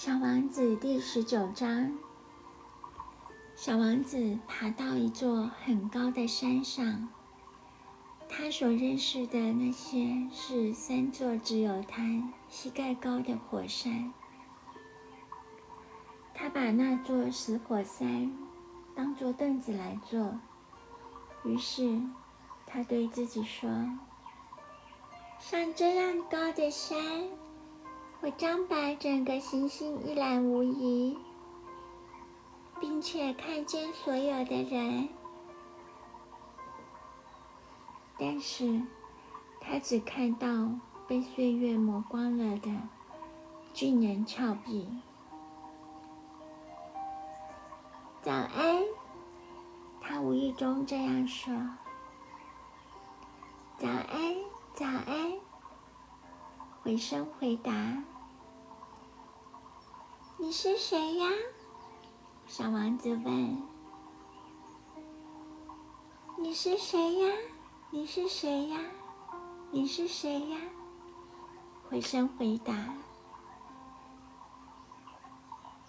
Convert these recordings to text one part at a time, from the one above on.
小王子第十九章。小王子爬到一座很高的山上，他所认识的那些是三座只有他膝盖高的火山。他把那座死火山当做凳子来坐，于是他对自己说：“上这样高的山。”我将把整个行星一览无遗，并且看见所有的人。但是，他只看到被岁月磨光了的俊人峭壁。早安，他无意中这样说。早安，早安。回声回答：“你是谁呀？”小王子问。“你是谁呀？你是谁呀？你是谁呀？”回声回答：“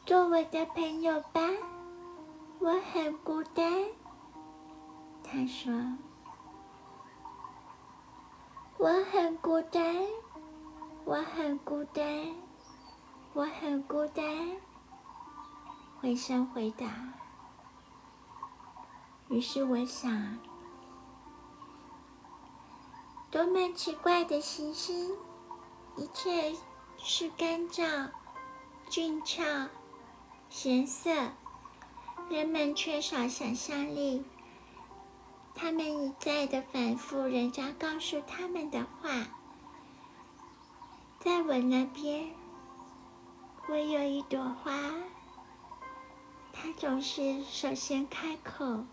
做我的朋友吧，我很孤单。”他说：“我很孤单。”我很孤单，我很孤单。回声回答。于是我想，多么奇怪的行星！一切是干燥、俊俏、咸涩，人们缺少想象力。他们一再的反复人家告诉他们的话。在我那边，我有一朵花，它总是首先开口。